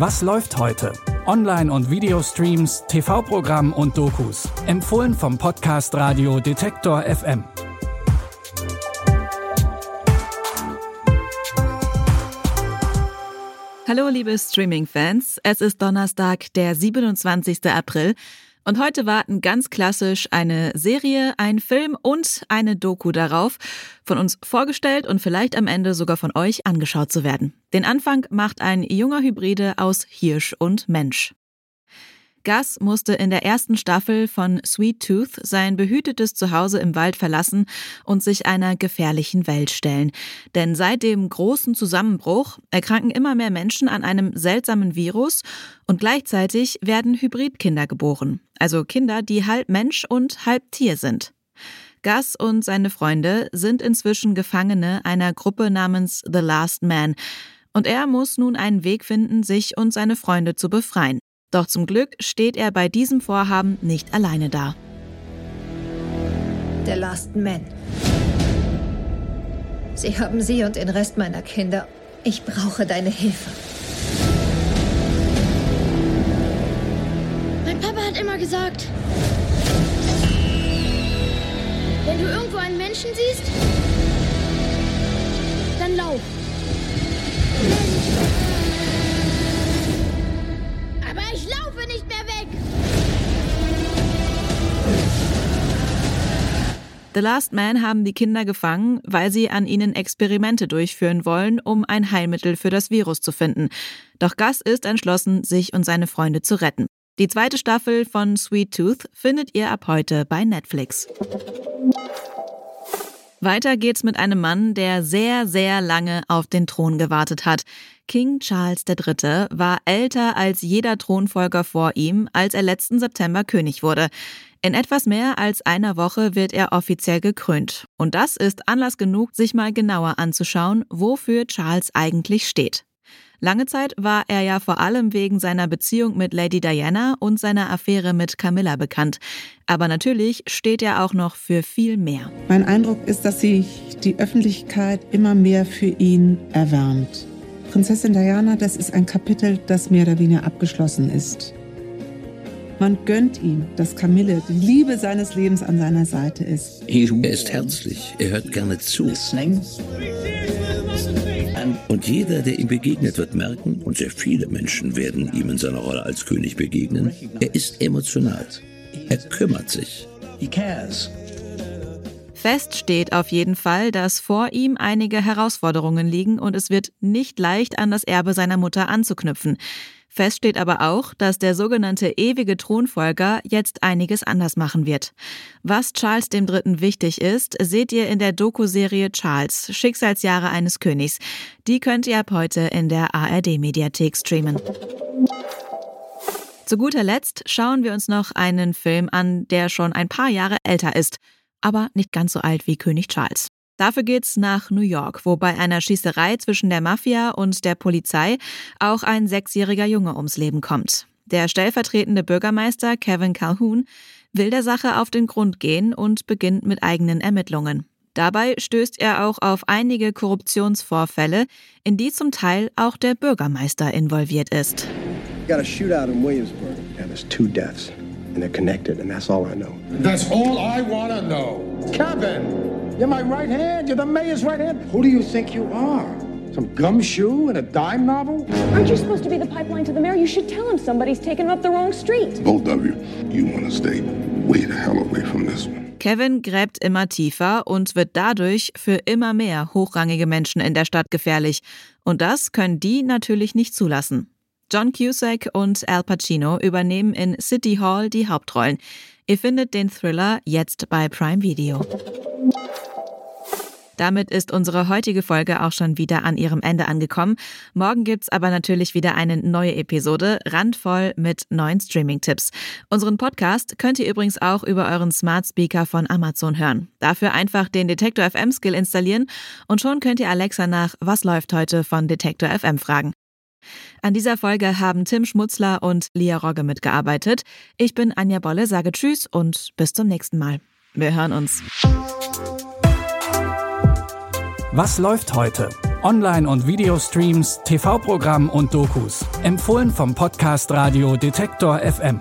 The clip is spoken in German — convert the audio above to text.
Was läuft heute? Online- und Videostreams, TV-Programm und Dokus. Empfohlen vom Podcast Radio Detektor FM. Hallo liebe Streaming-Fans, es ist Donnerstag, der 27. April und heute warten ganz klassisch eine Serie, ein Film und eine Doku darauf, von uns vorgestellt und vielleicht am Ende sogar von euch angeschaut zu werden. Den Anfang macht ein junger Hybride aus Hirsch und Mensch. Gus musste in der ersten Staffel von Sweet Tooth sein behütetes Zuhause im Wald verlassen und sich einer gefährlichen Welt stellen. Denn seit dem großen Zusammenbruch erkranken immer mehr Menschen an einem seltsamen Virus und gleichzeitig werden Hybridkinder geboren. Also Kinder, die halb Mensch und halb Tier sind. Gus und seine Freunde sind inzwischen Gefangene einer Gruppe namens The Last Man. Und er muss nun einen Weg finden, sich und seine Freunde zu befreien. Doch zum Glück steht er bei diesem Vorhaben nicht alleine da. Der Last Man. Sie haben sie und den Rest meiner Kinder. Ich brauche deine Hilfe. Mein Papa hat immer gesagt, wenn du irgendwo einen Menschen siehst, The Last Man haben die Kinder gefangen, weil sie an ihnen Experimente durchführen wollen, um ein Heilmittel für das Virus zu finden. Doch Gus ist entschlossen, sich und seine Freunde zu retten. Die zweite Staffel von Sweet Tooth findet ihr ab heute bei Netflix. Weiter geht's mit einem Mann, der sehr, sehr lange auf den Thron gewartet hat. King Charles III. war älter als jeder Thronfolger vor ihm, als er letzten September König wurde. In etwas mehr als einer Woche wird er offiziell gekrönt. Und das ist Anlass genug, sich mal genauer anzuschauen, wofür Charles eigentlich steht. Lange Zeit war er ja vor allem wegen seiner Beziehung mit Lady Diana und seiner Affäre mit Camilla bekannt. Aber natürlich steht er auch noch für viel mehr. Mein Eindruck ist, dass sich die Öffentlichkeit immer mehr für ihn erwärmt. Prinzessin Diana, das ist ein Kapitel, das mehr oder weniger abgeschlossen ist. Man gönnt ihm, dass Camille die Liebe seines Lebens an seiner Seite ist. Er ist herzlich, er hört gerne zu. Und jeder, der ihm begegnet, wird merken, und sehr viele Menschen werden ihm in seiner Rolle als König begegnen, er ist emotional. Er kümmert sich. Fest steht auf jeden Fall, dass vor ihm einige Herausforderungen liegen und es wird nicht leicht an das Erbe seiner Mutter anzuknüpfen. Fest steht aber auch, dass der sogenannte ewige Thronfolger jetzt einiges anders machen wird. Was Charles III. wichtig ist, seht ihr in der Doku-Serie Charles, Schicksalsjahre eines Königs. Die könnt ihr ab heute in der ARD-Mediathek streamen. Zu guter Letzt schauen wir uns noch einen Film an, der schon ein paar Jahre älter ist, aber nicht ganz so alt wie König Charles. Dafür geht's nach New York, wo bei einer Schießerei zwischen der Mafia und der Polizei auch ein sechsjähriger Junge ums Leben kommt. Der stellvertretende Bürgermeister Kevin Calhoun will der Sache auf den Grund gehen und beginnt mit eigenen Ermittlungen. Dabei stößt er auch auf einige Korruptionsvorfälle, in die zum Teil auch der Bürgermeister involviert ist. Got a shootout in Williamsburg, and there's two deaths, and they're connected, and that's all I know. That's all I want to know. Kevin, you're my right hand. You're the mayor's right hand. Who do you think you are? Some gumshoe in a dime novel? Aren't you supposed to be the pipeline to the mayor? You should tell him somebody's taken him up the wrong street. Both of you, you want to stay way the hell away from this one. Kevin gräbt immer tiefer und wird dadurch für immer mehr hochrangige Menschen in der Stadt gefährlich. Und das können die natürlich nicht zulassen. John Cusack und Al Pacino übernehmen in City Hall die Hauptrollen. Ihr findet den Thriller jetzt bei Prime Video. Damit ist unsere heutige Folge auch schon wieder an ihrem Ende angekommen. Morgen gibt's aber natürlich wieder eine neue Episode, randvoll mit neuen Streaming-Tipps. Unseren Podcast könnt ihr übrigens auch über euren Smart Speaker von Amazon hören. Dafür einfach den Detektor FM Skill installieren und schon könnt ihr Alexa nach Was läuft heute von Detektor FM fragen. An dieser Folge haben Tim Schmutzler und Lia Rogge mitgearbeitet. Ich bin Anja Bolle, sage Tschüss und bis zum nächsten Mal. Wir hören uns. Was läuft heute? Online- und Videostreams, TV-Programm und Dokus. Empfohlen vom Podcast Radio Detektor FM.